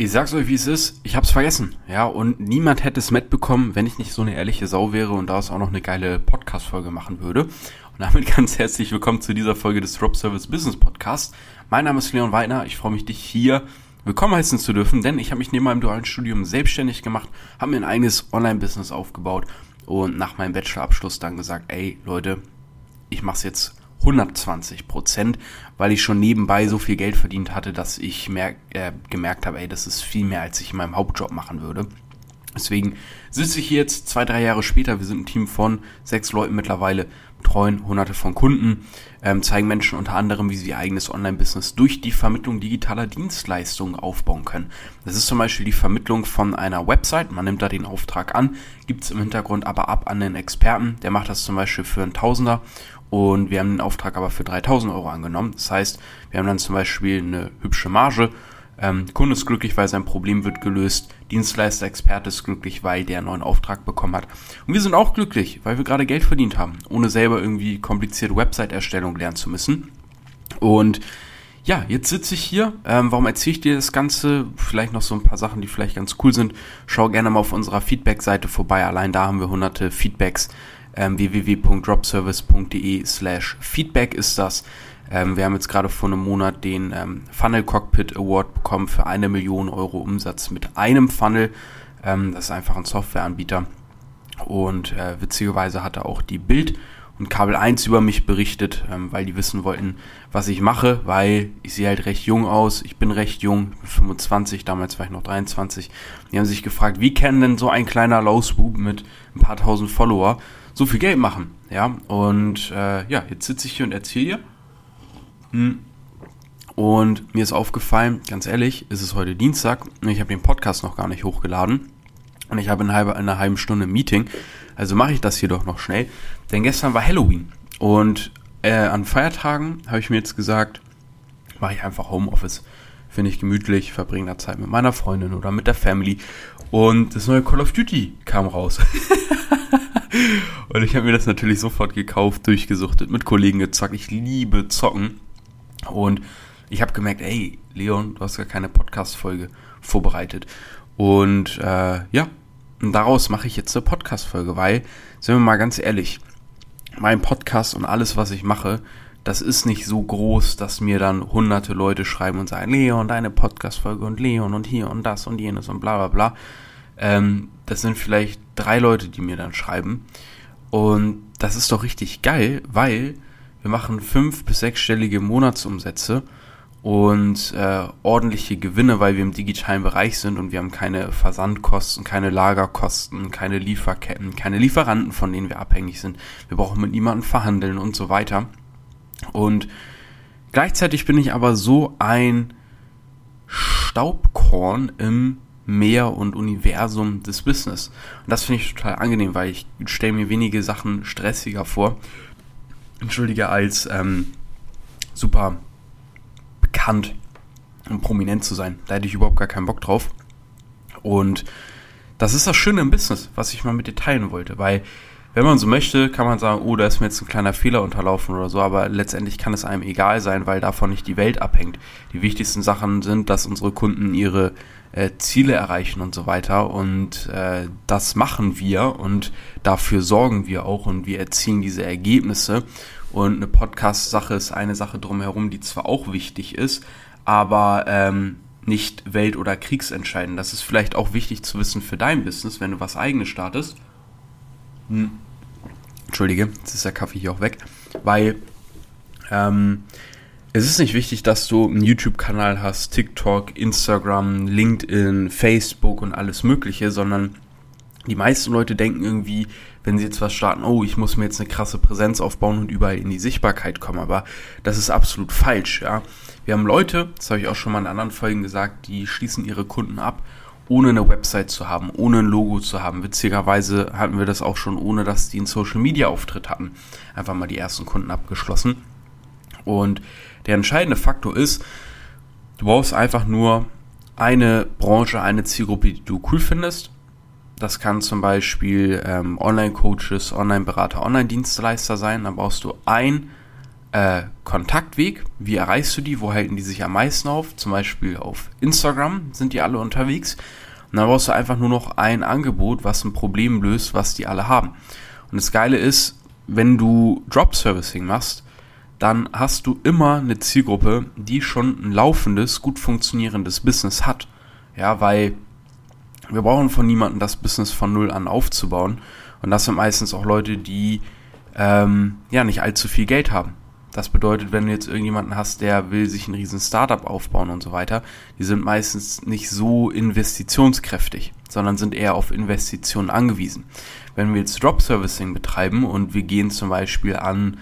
Ich sag's euch, wie es ist. Ich hab's vergessen. Ja, und niemand hätte es mitbekommen, wenn ich nicht so eine ehrliche Sau wäre und daraus auch noch eine geile Podcast-Folge machen würde. Und damit ganz herzlich willkommen zu dieser Folge des Drop Service Business Podcast. Mein Name ist Leon Weidner. Ich freue mich, dich hier willkommen heißen zu dürfen, denn ich habe mich neben meinem dualen Studium selbstständig gemacht, habe mir ein eigenes Online-Business aufgebaut und nach meinem Bachelorabschluss dann gesagt, ey Leute, ich mach's jetzt 120 Prozent, weil ich schon nebenbei so viel Geld verdient hatte, dass ich merk, äh, gemerkt habe, ey, das ist viel mehr, als ich in meinem Hauptjob machen würde. Deswegen sitze ich hier jetzt zwei, drei Jahre später. Wir sind ein Team von sechs Leuten mittlerweile, betreuen hunderte von Kunden, ähm, zeigen Menschen unter anderem, wie sie ihr eigenes Online-Business durch die Vermittlung digitaler Dienstleistungen aufbauen können. Das ist zum Beispiel die Vermittlung von einer Website. Man nimmt da den Auftrag an, gibt es im Hintergrund aber ab an den Experten. Der macht das zum Beispiel für einen Tausender und wir haben den Auftrag aber für 3000 Euro angenommen. Das heißt, wir haben dann zum Beispiel eine hübsche Marge. Ähm, Kunde ist glücklich, weil sein Problem wird gelöst. Dienstleister, Experte ist glücklich, weil der einen neuen Auftrag bekommen hat. Und wir sind auch glücklich, weil wir gerade Geld verdient haben, ohne selber irgendwie komplizierte Website-Erstellung lernen zu müssen. Und ja, jetzt sitze ich hier. Ähm, warum erzähle ich dir das Ganze? Vielleicht noch so ein paar Sachen, die vielleicht ganz cool sind. Schau gerne mal auf unserer Feedback-Seite vorbei. Allein da haben wir hunderte Feedbacks ähm, www.dropservice.de slash Feedback ist das. Ähm, wir haben jetzt gerade vor einem Monat den ähm, Funnel Cockpit Award bekommen für eine Million Euro Umsatz mit einem Funnel. Ähm, das ist einfach ein Softwareanbieter. Und äh, witzigerweise hatte auch die Bild und Kabel 1 über mich berichtet, ähm, weil die wissen wollten, was ich mache, weil ich sehe halt recht jung aus. Ich bin recht jung, 25, damals war ich noch 23. Die haben sich gefragt, wie kann denn so ein kleiner Lausbub mit ein paar tausend Follower so viel Geld machen. Ja, und äh, ja, jetzt sitze ich hier und erzähle dir. Hm. Und mir ist aufgefallen, ganz ehrlich, ist es heute Dienstag und ich habe den Podcast noch gar nicht hochgeladen. Und ich habe in, halbe, in einer halben Stunde ein Meeting. Also mache ich das hier doch noch schnell. Denn gestern war Halloween. Und äh, an Feiertagen habe ich mir jetzt gesagt, mache ich einfach Homeoffice. Finde ich gemütlich, verbringe da Zeit mit meiner Freundin oder mit der Family. Und das neue Call of Duty kam raus. Und ich habe mir das natürlich sofort gekauft, durchgesuchtet, mit Kollegen gezockt. Ich liebe Zocken. Und ich habe gemerkt, ey, Leon, du hast gar keine Podcast-Folge vorbereitet. Und äh, ja, und daraus mache ich jetzt eine Podcast-Folge, weil, sind wir mal ganz ehrlich, mein Podcast und alles, was ich mache, das ist nicht so groß, dass mir dann hunderte Leute schreiben und sagen, Leon, deine Podcast-Folge und Leon und hier und das und jenes und bla bla bla. Ähm, das sind vielleicht drei Leute, die mir dann schreiben. Und das ist doch richtig geil, weil wir machen fünf- bis sechsstellige Monatsumsätze und äh, ordentliche Gewinne, weil wir im digitalen Bereich sind und wir haben keine Versandkosten, keine Lagerkosten, keine Lieferketten, keine Lieferanten, von denen wir abhängig sind. Wir brauchen mit niemandem verhandeln und so weiter. Und gleichzeitig bin ich aber so ein Staubkorn im Meer und Universum des Business. Und das finde ich total angenehm, weil ich stelle mir wenige Sachen stressiger vor. Entschuldige, als ähm, super bekannt und prominent zu sein. Da hätte ich überhaupt gar keinen Bock drauf. Und das ist das Schöne im Business, was ich mal mit dir teilen wollte, weil wenn man so möchte, kann man sagen, oh, da ist mir jetzt ein kleiner Fehler unterlaufen oder so, aber letztendlich kann es einem egal sein, weil davon nicht die Welt abhängt. Die wichtigsten Sachen sind, dass unsere Kunden ihre äh, Ziele erreichen und so weiter und äh, das machen wir und dafür sorgen wir auch und wir erzielen diese Ergebnisse und eine Podcast-Sache ist eine Sache drumherum, die zwar auch wichtig ist, aber ähm, nicht welt- oder kriegsentscheidend. Das ist vielleicht auch wichtig zu wissen für dein Business, wenn du was eigenes startest hm. Entschuldige, jetzt ist der Kaffee hier auch weg. Weil ähm, es ist nicht wichtig, dass du einen YouTube-Kanal hast, TikTok, Instagram, LinkedIn, Facebook und alles Mögliche, sondern die meisten Leute denken irgendwie, wenn sie jetzt was starten, oh, ich muss mir jetzt eine krasse Präsenz aufbauen und überall in die Sichtbarkeit kommen. Aber das ist absolut falsch, ja. Wir haben Leute, das habe ich auch schon mal in anderen Folgen gesagt, die schließen ihre Kunden ab ohne eine Website zu haben, ohne ein Logo zu haben. Witzigerweise hatten wir das auch schon, ohne dass die einen Social Media Auftritt hatten. Einfach mal die ersten Kunden abgeschlossen. Und der entscheidende Faktor ist, du brauchst einfach nur eine Branche, eine Zielgruppe, die du cool findest. Das kann zum Beispiel ähm, Online-Coaches, Online-Berater, Online-Dienstleister sein. Dann brauchst du ein äh, Kontaktweg, wie erreichst du die, wo halten die sich am meisten auf? Zum Beispiel auf Instagram sind die alle unterwegs. Und dann brauchst du einfach nur noch ein Angebot, was ein Problem löst, was die alle haben. Und das Geile ist, wenn du Drop Servicing machst, dann hast du immer eine Zielgruppe, die schon ein laufendes, gut funktionierendes Business hat. Ja, weil wir brauchen von niemandem das Business von null an aufzubauen. Und das sind meistens auch Leute, die ähm, ja nicht allzu viel Geld haben. Das bedeutet, wenn du jetzt irgendjemanden hast, der will sich ein riesen Startup aufbauen und so weiter, die sind meistens nicht so investitionskräftig, sondern sind eher auf Investitionen angewiesen. Wenn wir jetzt Drop Servicing betreiben und wir gehen zum Beispiel an,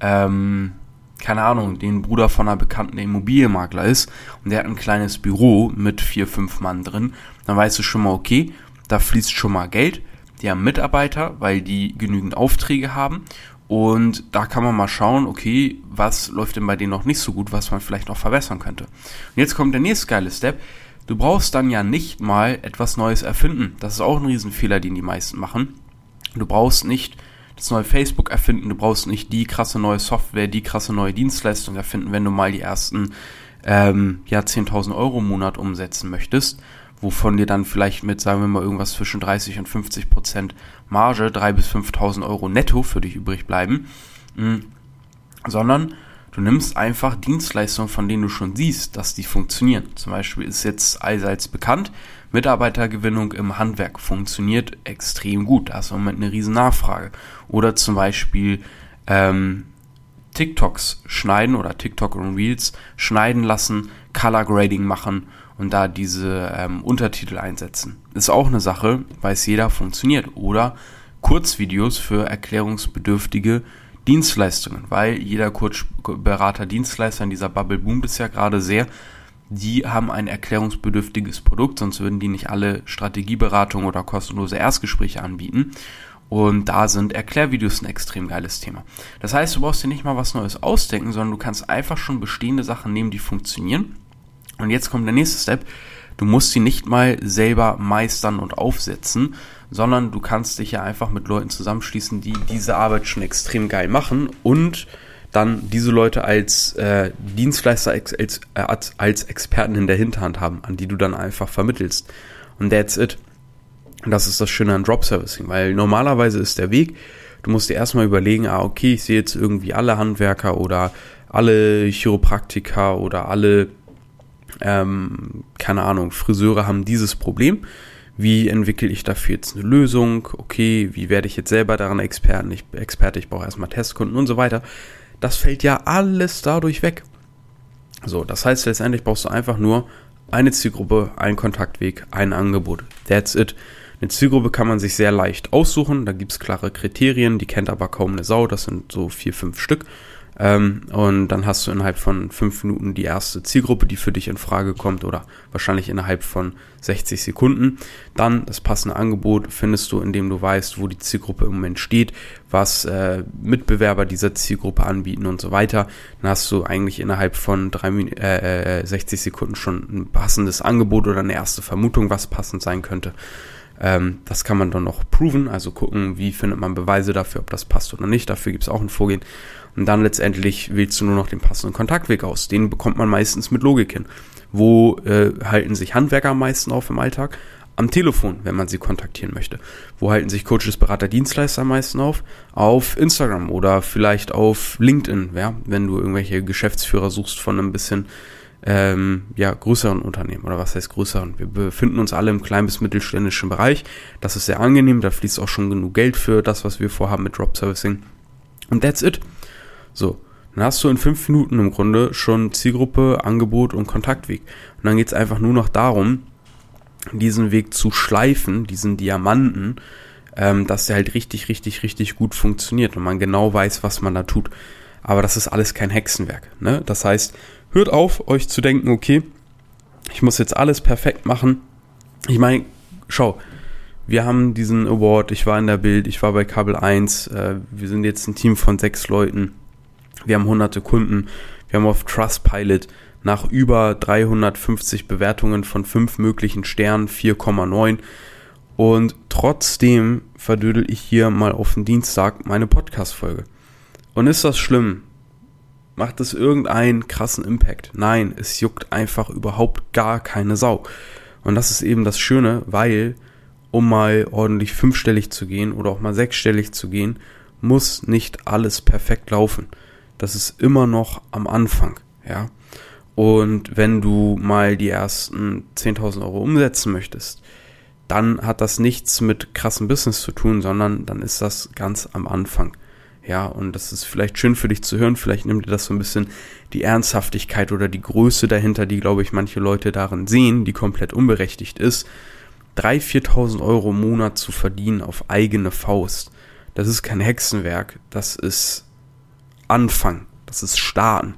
ähm, keine Ahnung, den Bruder von einer bekannten Immobilienmakler ist und der hat ein kleines Büro mit vier, fünf Mann drin, dann weißt du schon mal, okay, da fließt schon mal Geld, die haben Mitarbeiter, weil die genügend Aufträge haben und da kann man mal schauen, okay, was läuft denn bei denen noch nicht so gut, was man vielleicht noch verbessern könnte. Und jetzt kommt der nächste geile Step. Du brauchst dann ja nicht mal etwas Neues erfinden. Das ist auch ein Riesenfehler, den die meisten machen. Du brauchst nicht das neue Facebook erfinden, du brauchst nicht die krasse neue Software, die krasse neue Dienstleistung erfinden, wenn du mal die ersten ähm, ja, 10.000 Euro im Monat umsetzen möchtest, wovon dir dann vielleicht mit, sagen wir mal, irgendwas zwischen 30 und 50 Prozent Marge, 3.000 bis 5.000 Euro netto für dich übrig bleiben, mhm. sondern du nimmst einfach Dienstleistungen, von denen du schon siehst, dass die funktionieren. Zum Beispiel ist jetzt allseits bekannt, Mitarbeitergewinnung im Handwerk funktioniert extrem gut. Da ist im Moment eine riesen Nachfrage. Oder zum Beispiel ähm, TikToks schneiden oder TikTok und Reels schneiden lassen, Color Grading machen und da diese ähm, Untertitel einsetzen. Ist auch eine Sache, weiß jeder, funktioniert. Oder Kurzvideos für erklärungsbedürftige Dienstleistungen, weil jeder Kurzberater, Dienstleister in dieser Bubble boomt es ja gerade sehr. Die haben ein erklärungsbedürftiges Produkt, sonst würden die nicht alle Strategieberatung oder kostenlose Erstgespräche anbieten. Und da sind Erklärvideos ein extrem geiles Thema. Das heißt, du brauchst dir nicht mal was Neues ausdenken, sondern du kannst einfach schon bestehende Sachen nehmen, die funktionieren und jetzt kommt der nächste Step. Du musst sie nicht mal selber meistern und aufsetzen, sondern du kannst dich ja einfach mit Leuten zusammenschließen, die diese Arbeit schon extrem geil machen und dann diese Leute als äh, Dienstleister als, als, äh, als Experten in der Hinterhand haben, an die du dann einfach vermittelst. Und that's it. Das ist das Schöne an Drop Servicing, weil normalerweise ist der Weg, du musst dir erstmal überlegen, ah, okay, ich sehe jetzt irgendwie alle Handwerker oder alle Chiropraktiker oder alle ähm, keine Ahnung, Friseure haben dieses Problem. Wie entwickle ich dafür jetzt eine Lösung? Okay, wie werde ich jetzt selber daran Experten? Ich, Experte, ich brauche erstmal Testkunden und so weiter. Das fällt ja alles dadurch weg. So, das heißt, letztendlich brauchst du einfach nur eine Zielgruppe, einen Kontaktweg, ein Angebot. That's it. Eine Zielgruppe kann man sich sehr leicht aussuchen. Da gibt es klare Kriterien, die kennt aber kaum eine Sau. Das sind so vier, fünf Stück. Ähm, und dann hast du innerhalb von fünf Minuten die erste Zielgruppe, die für dich in Frage kommt oder wahrscheinlich innerhalb von 60 Sekunden. Dann das passende Angebot findest du, indem du weißt, wo die Zielgruppe im Moment steht, was äh, Mitbewerber dieser Zielgruppe anbieten und so weiter. Dann hast du eigentlich innerhalb von drei, äh, 60 äh, Sekunden schon ein passendes Angebot oder eine erste Vermutung, was passend sein könnte. Ähm, das kann man dann noch proven, also gucken, wie findet man Beweise dafür, ob das passt oder nicht. Dafür gibt es auch ein Vorgehen. Und dann letztendlich wählst du nur noch den passenden Kontaktweg aus. Den bekommt man meistens mit Logik hin. Wo äh, halten sich Handwerker am meisten auf im Alltag? Am Telefon, wenn man sie kontaktieren möchte. Wo halten sich Coaches, Berater, Dienstleister am meisten auf? Auf Instagram oder vielleicht auf LinkedIn, ja, wenn du irgendwelche Geschäftsführer suchst von einem bisschen ähm, ja, größeren Unternehmen oder was heißt größeren. Wir befinden uns alle im kleinen bis mittelständischen Bereich. Das ist sehr angenehm, da fließt auch schon genug Geld für das, was wir vorhaben mit Drop Servicing. Und that's it. So, dann hast du in fünf Minuten im Grunde schon Zielgruppe, Angebot und Kontaktweg. Und dann geht es einfach nur noch darum, diesen Weg zu schleifen, diesen Diamanten, ähm, dass der halt richtig, richtig, richtig gut funktioniert und man genau weiß, was man da tut. Aber das ist alles kein Hexenwerk. Ne? Das heißt, hört auf, euch zu denken, okay, ich muss jetzt alles perfekt machen. Ich meine, schau, wir haben diesen Award, ich war in der Bild, ich war bei Kabel 1, äh, wir sind jetzt ein Team von sechs Leuten wir haben hunderte Kunden. Wir haben auf Trustpilot nach über 350 Bewertungen von fünf möglichen Sternen 4,9. Und trotzdem verdödel ich hier mal auf den Dienstag meine Podcast-Folge. Und ist das schlimm? Macht es irgendeinen krassen Impact? Nein, es juckt einfach überhaupt gar keine Sau. Und das ist eben das Schöne, weil um mal ordentlich fünfstellig zu gehen oder auch mal sechsstellig zu gehen, muss nicht alles perfekt laufen. Das ist immer noch am Anfang, ja. Und wenn du mal die ersten 10.000 Euro umsetzen möchtest, dann hat das nichts mit krassem Business zu tun, sondern dann ist das ganz am Anfang. Ja, und das ist vielleicht schön für dich zu hören. Vielleicht nimmt dir das so ein bisschen die Ernsthaftigkeit oder die Größe dahinter, die, glaube ich, manche Leute darin sehen, die komplett unberechtigt ist. 3.000, 4.000 Euro im Monat zu verdienen auf eigene Faust. Das ist kein Hexenwerk. Das ist Anfang. Das ist Starten.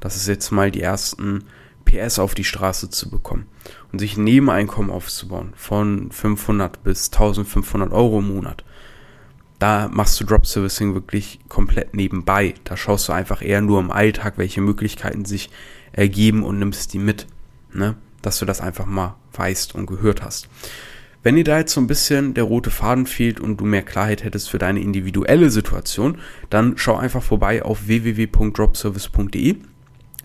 Das ist jetzt mal die ersten PS auf die Straße zu bekommen und sich ein Nebeneinkommen aufzubauen von 500 bis 1500 Euro im Monat. Da machst du Drop Servicing wirklich komplett nebenbei. Da schaust du einfach eher nur im Alltag, welche Möglichkeiten sich ergeben und nimmst die mit. Ne? Dass du das einfach mal weißt und gehört hast. Wenn dir da jetzt so ein bisschen der rote Faden fehlt und du mehr Klarheit hättest für deine individuelle Situation, dann schau einfach vorbei auf www.dropservice.de.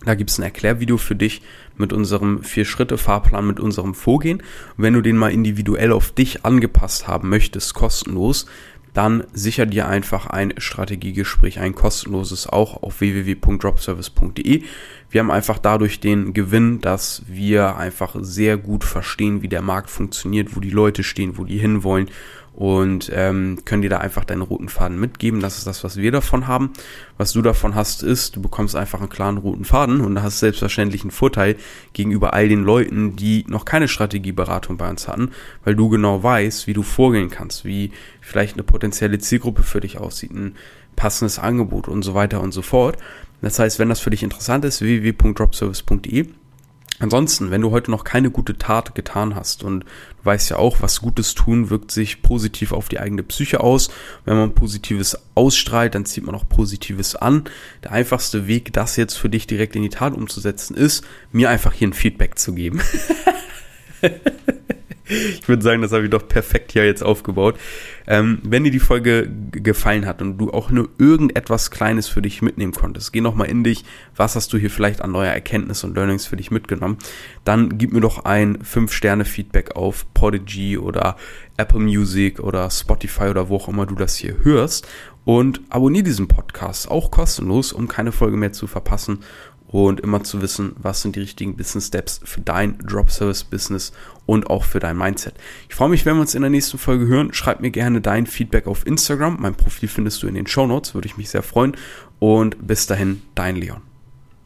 Da gibt es ein Erklärvideo für dich mit unserem Vier-Schritte-Fahrplan, mit unserem Vorgehen. Und wenn du den mal individuell auf dich angepasst haben möchtest, kostenlos, dann sicher dir einfach ein Strategiegespräch, ein kostenloses auch auf www.dropservice.de. Wir haben einfach dadurch den Gewinn, dass wir einfach sehr gut verstehen, wie der Markt funktioniert, wo die Leute stehen, wo die hinwollen und ähm, können dir da einfach deinen roten Faden mitgeben. Das ist das, was wir davon haben. Was du davon hast, ist, du bekommst einfach einen klaren roten Faden und hast selbstverständlich einen Vorteil gegenüber all den Leuten, die noch keine Strategieberatung bei uns hatten, weil du genau weißt, wie du vorgehen kannst, wie vielleicht eine potenzielle Zielgruppe für dich aussieht, ein passendes Angebot und so weiter und so fort. Das heißt, wenn das für dich interessant ist, www.dropservice.de Ansonsten, wenn du heute noch keine gute Tat getan hast und du weißt ja auch, was Gutes tun wirkt sich positiv auf die eigene Psyche aus. Wenn man Positives ausstrahlt, dann zieht man auch Positives an. Der einfachste Weg, das jetzt für dich direkt in die Tat umzusetzen, ist, mir einfach hier ein Feedback zu geben. ich würde sagen, das habe ich doch perfekt hier jetzt aufgebaut. Ähm, wenn dir die Folge gefallen hat und du auch nur irgendetwas Kleines für dich mitnehmen konntest, geh nochmal in dich, was hast du hier vielleicht an neuer Erkenntnis und Learnings für dich mitgenommen, dann gib mir doch ein 5-Sterne-Feedback auf Podigy oder Apple Music oder Spotify oder wo auch immer du das hier hörst. Und abonniere diesen Podcast auch kostenlos, um keine Folge mehr zu verpassen und immer zu wissen, was sind die richtigen Business Steps für dein Drop Service Business und auch für dein Mindset. Ich freue mich, wenn wir uns in der nächsten Folge hören. Schreib mir gerne dein Feedback auf Instagram. Mein Profil findest du in den Show Notes, würde ich mich sehr freuen. Und bis dahin, dein Leon.